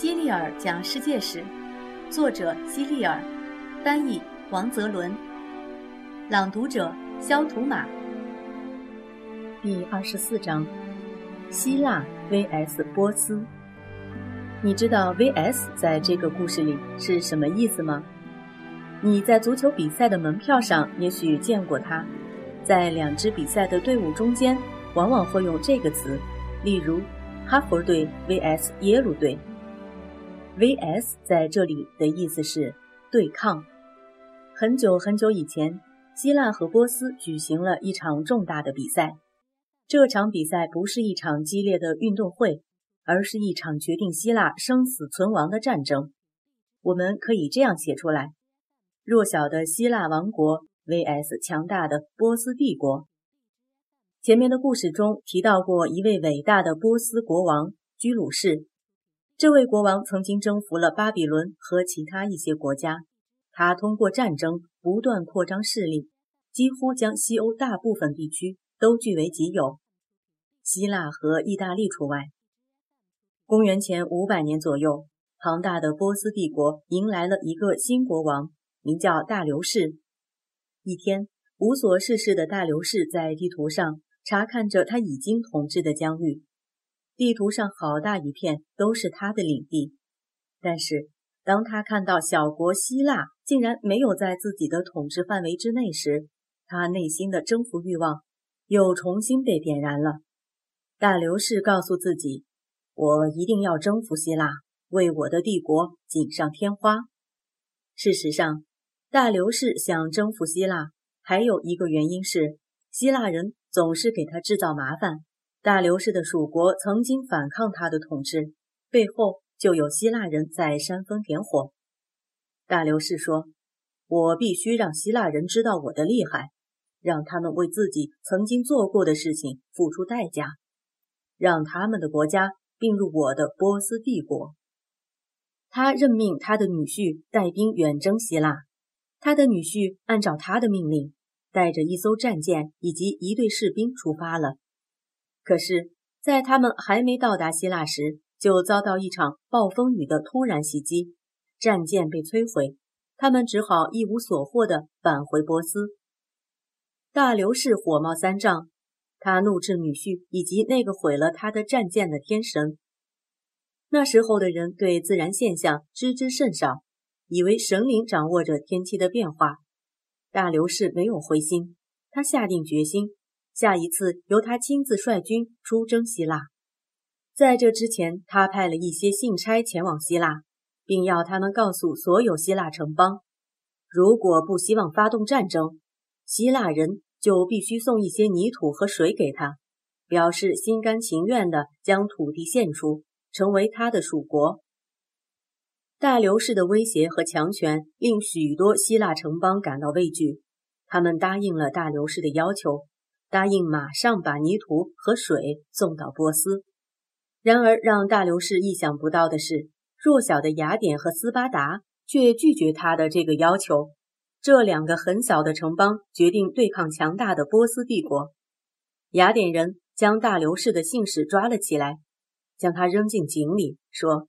希利尔讲世界史，作者希利尔，翻译王泽伦，朗读者肖图马。第二十四章：希腊 vs 波斯。你知道 vs 在这个故事里是什么意思吗？你在足球比赛的门票上也许见过它，在两支比赛的队伍中间，往往会用这个词，例如哈佛队 vs 耶鲁队。V.S. 在这里的意思是对抗。很久很久以前，希腊和波斯举行了一场重大的比赛。这场比赛不是一场激烈的运动会，而是一场决定希腊生死存亡的战争。我们可以这样写出来：弱小的希腊王国 V.S. 强大的波斯帝国。前面的故事中提到过一位伟大的波斯国王居鲁士。这位国王曾经征服了巴比伦和其他一些国家，他通过战争不断扩张势力，几乎将西欧大部分地区都据为己有，希腊和意大利除外。公元前五百年左右，庞大的波斯帝国迎来了一个新国王，名叫大流士。一天，无所事事的大流士在地图上查看着他已经统治的疆域。地图上好大一片都是他的领地，但是当他看到小国希腊竟然没有在自己的统治范围之内时，他内心的征服欲望又重新被点燃了。大流士告诉自己：“我一定要征服希腊，为我的帝国锦上添花。”事实上，大流士想征服希腊，还有一个原因是希腊人总是给他制造麻烦。大流士的属国曾经反抗他的统治，背后就有希腊人在煽风点火。大流士说：“我必须让希腊人知道我的厉害，让他们为自己曾经做过的事情付出代价，让他们的国家并入我的波斯帝国。”他任命他的女婿带兵远征希腊，他的女婿按照他的命令，带着一艘战舰以及一队士兵出发了。可是，在他们还没到达希腊时，就遭到一场暴风雨的突然袭击，战舰被摧毁，他们只好一无所获地返回波斯。大流士火冒三丈，他怒斥女婿以及那个毁了他的战舰的天神。那时候的人对自然现象知之甚少，以为神灵掌握着天气的变化。大流士没有灰心，他下定决心。下一次由他亲自率军出征希腊。在这之前，他派了一些信差前往希腊，并要他们告诉所有希腊城邦，如果不希望发动战争，希腊人就必须送一些泥土和水给他，表示心甘情愿地将土地献出，成为他的属国。大流士的威胁和强权令许多希腊城邦感到畏惧，他们答应了大流士的要求。答应马上把泥土和水送到波斯。然而，让大流士意想不到的是，弱小的雅典和斯巴达却拒绝他的这个要求。这两个很小的城邦决定对抗强大的波斯帝国。雅典人将大流士的信使抓了起来，将他扔进井里，说：“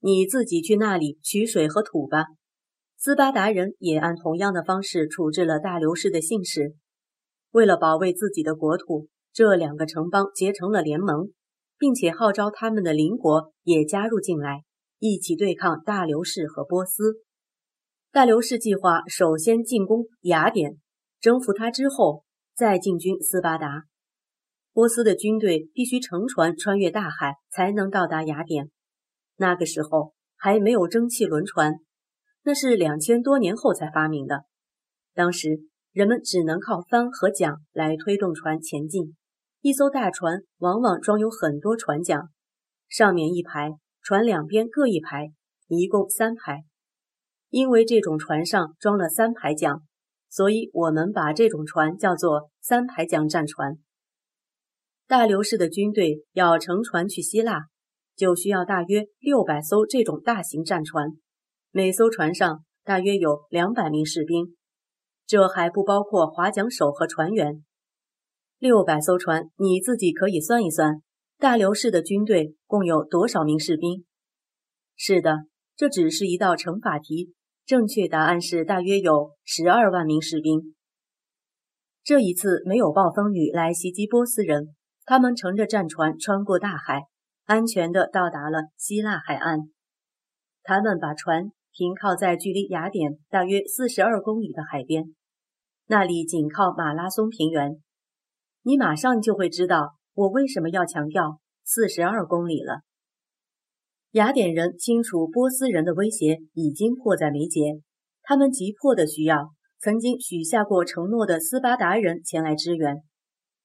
你自己去那里取水和土吧。”斯巴达人也按同样的方式处置了大流士的信使。为了保卫自己的国土，这两个城邦结成了联盟，并且号召他们的邻国也加入进来，一起对抗大流士和波斯。大流士计划首先进攻雅典，征服它之后再进军斯巴达。波斯的军队必须乘船穿越大海才能到达雅典。那个时候还没有蒸汽轮船，那是两千多年后才发明的。当时。人们只能靠帆和桨来推动船前进。一艘大船往往装有很多船桨，上面一排，船两边各一排，一共三排。因为这种船上装了三排桨，所以我们把这种船叫做三排桨战船。大流士的军队要乘船去希腊，就需要大约六百艘这种大型战船，每艘船上大约有两百名士兵。这还不包括划桨手和船员。六百艘船，你自己可以算一算，大流士的军队共有多少名士兵？是的，这只是一道乘法题，正确答案是大约有十二万名士兵。这一次没有暴风雨来袭击波斯人，他们乘着战船穿过大海，安全地到达了希腊海岸。他们把船停靠在距离雅典大约四十二公里的海边，那里紧靠马拉松平原。你马上就会知道我为什么要强调四十二公里了。雅典人清楚波斯人的威胁已经迫在眉睫，他们急迫的需要。曾经许下过承诺的斯巴达人前来支援。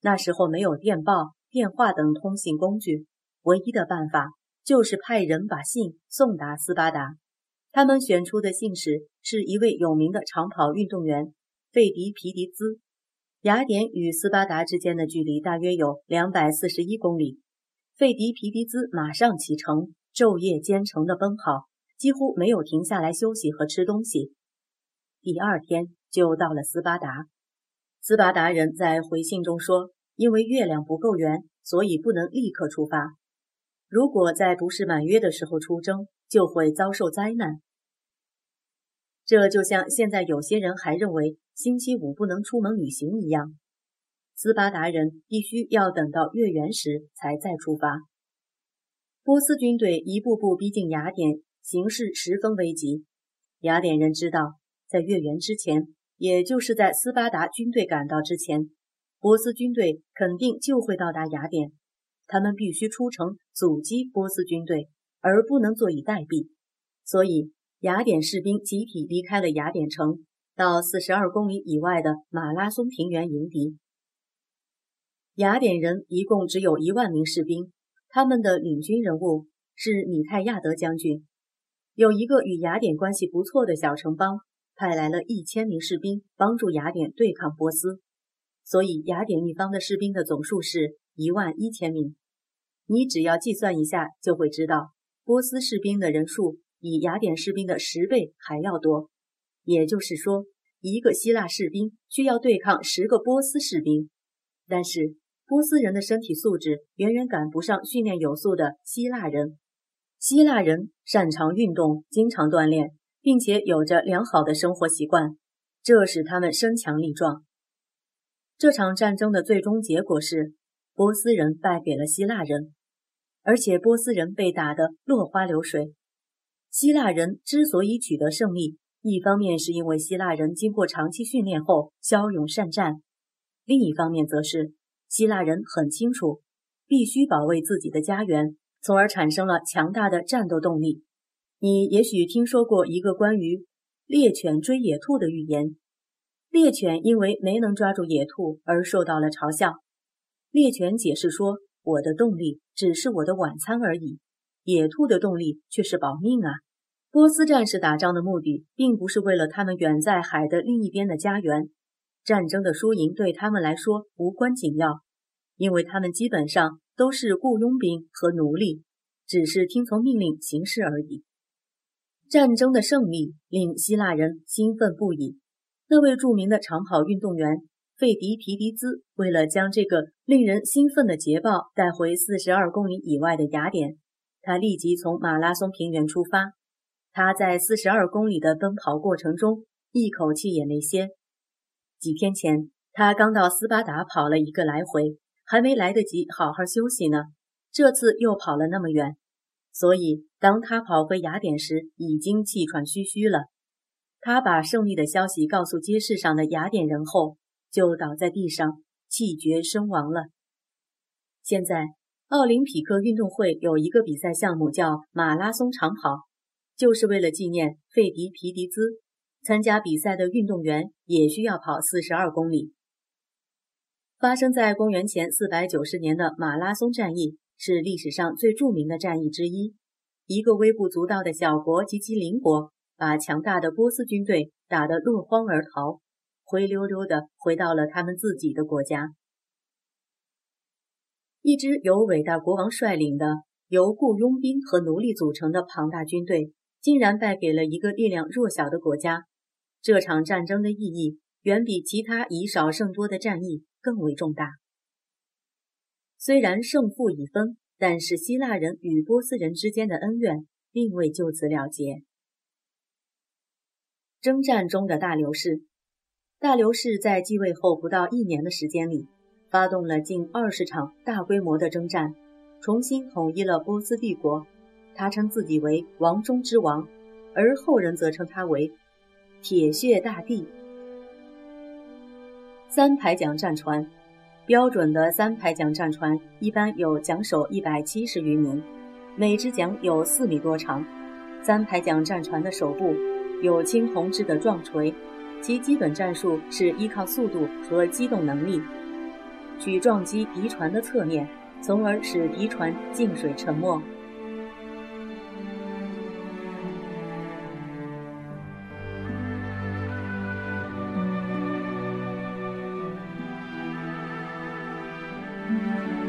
那时候没有电报、电话等通信工具，唯一的办法就是派人把信送达斯巴达。他们选出的信使是一位有名的长跑运动员费迪皮迪兹。雅典与斯巴达之间的距离大约有两百四十一公里。费迪皮迪兹马上启程，昼夜兼程的奔跑，几乎没有停下来休息和吃东西。第二天。就到了斯巴达。斯巴达人在回信中说：“因为月亮不够圆，所以不能立刻出发。如果在不是满月的时候出征，就会遭受灾难。”这就像现在有些人还认为星期五不能出门旅行一样。斯巴达人必须要等到月圆时才再出发。波斯军队一步步逼近雅典，形势十分危急。雅典人知道，在月圆之前。也就是在斯巴达军队赶到之前，波斯军队肯定就会到达雅典。他们必须出城阻击波斯军队，而不能坐以待毙。所以，雅典士兵集体离开了雅典城，到四十二公里以外的马拉松平原迎敌。雅典人一共只有一万名士兵，他们的领军人物是米泰亚德将军，有一个与雅典关系不错的小城邦。派来了一千名士兵帮助雅典对抗波斯，所以雅典一方的士兵的总数是一万一千名。你只要计算一下，就会知道波斯士兵的人数比雅典士兵的十倍还要多。也就是说，一个希腊士兵需要对抗十个波斯士兵。但是波斯人的身体素质远远赶不上训练有素的希腊人。希腊人擅长运动，经常锻炼。并且有着良好的生活习惯，这使他们身强力壮。这场战争的最终结果是波斯人败给了希腊人，而且波斯人被打得落花流水。希腊人之所以取得胜利，一方面是因为希腊人经过长期训练后骁勇善战，另一方面则是希腊人很清楚必须保卫自己的家园，从而产生了强大的战斗动力。你也许听说过一个关于猎犬追野兔的寓言。猎犬因为没能抓住野兔而受到了嘲笑。猎犬解释说：“我的动力只是我的晚餐而已，野兔的动力却是保命啊！”波斯战士打仗的目的并不是为了他们远在海的另一边的家园，战争的输赢对他们来说无关紧要，因为他们基本上都是雇佣兵和奴隶，只是听从命令行事而已。战争的胜利令希腊人兴奋不已。那位著名的长跑运动员费迪皮迪兹，为了将这个令人兴奋的捷报带回四十二公里以外的雅典，他立即从马拉松平原出发。他在四十二公里的奔跑过程中，一口气也没歇。几天前，他刚到斯巴达跑了一个来回，还没来得及好好休息呢。这次又跑了那么远。所以，当他跑回雅典时，已经气喘吁吁了。他把胜利的消息告诉街市上的雅典人后，就倒在地上，气绝身亡了。现在，奥林匹克运动会有一个比赛项目叫马拉松长跑，就是为了纪念费迪皮迪兹。参加比赛的运动员也需要跑四十二公里。发生在公元前四百九十年的马拉松战役。是历史上最著名的战役之一。一个微不足道的小国及其邻国，把强大的波斯军队打得落荒而逃，灰溜溜地回到了他们自己的国家。一支由伟大国王率领的、由雇佣兵和奴隶组成的庞大军队，竟然败给了一个力量弱小的国家。这场战争的意义，远比其他以少胜多的战役更为重大。虽然胜负已分，但是希腊人与波斯人之间的恩怨并未就此了结。征战中的大流士，大流士在继位后不到一年的时间里，发动了近二十场大规模的征战，重新统一了波斯帝国。他称自己为王中之王，而后人则称他为铁血大帝。三排桨战船，标准的三排桨战船一般有桨手一百七十余名，每只桨有四米多长。三排桨战船的首部。有青铜制的撞锤，其基本战术是依靠速度和机动能力，去撞击敌船的侧面，从而使敌船进水沉没。Música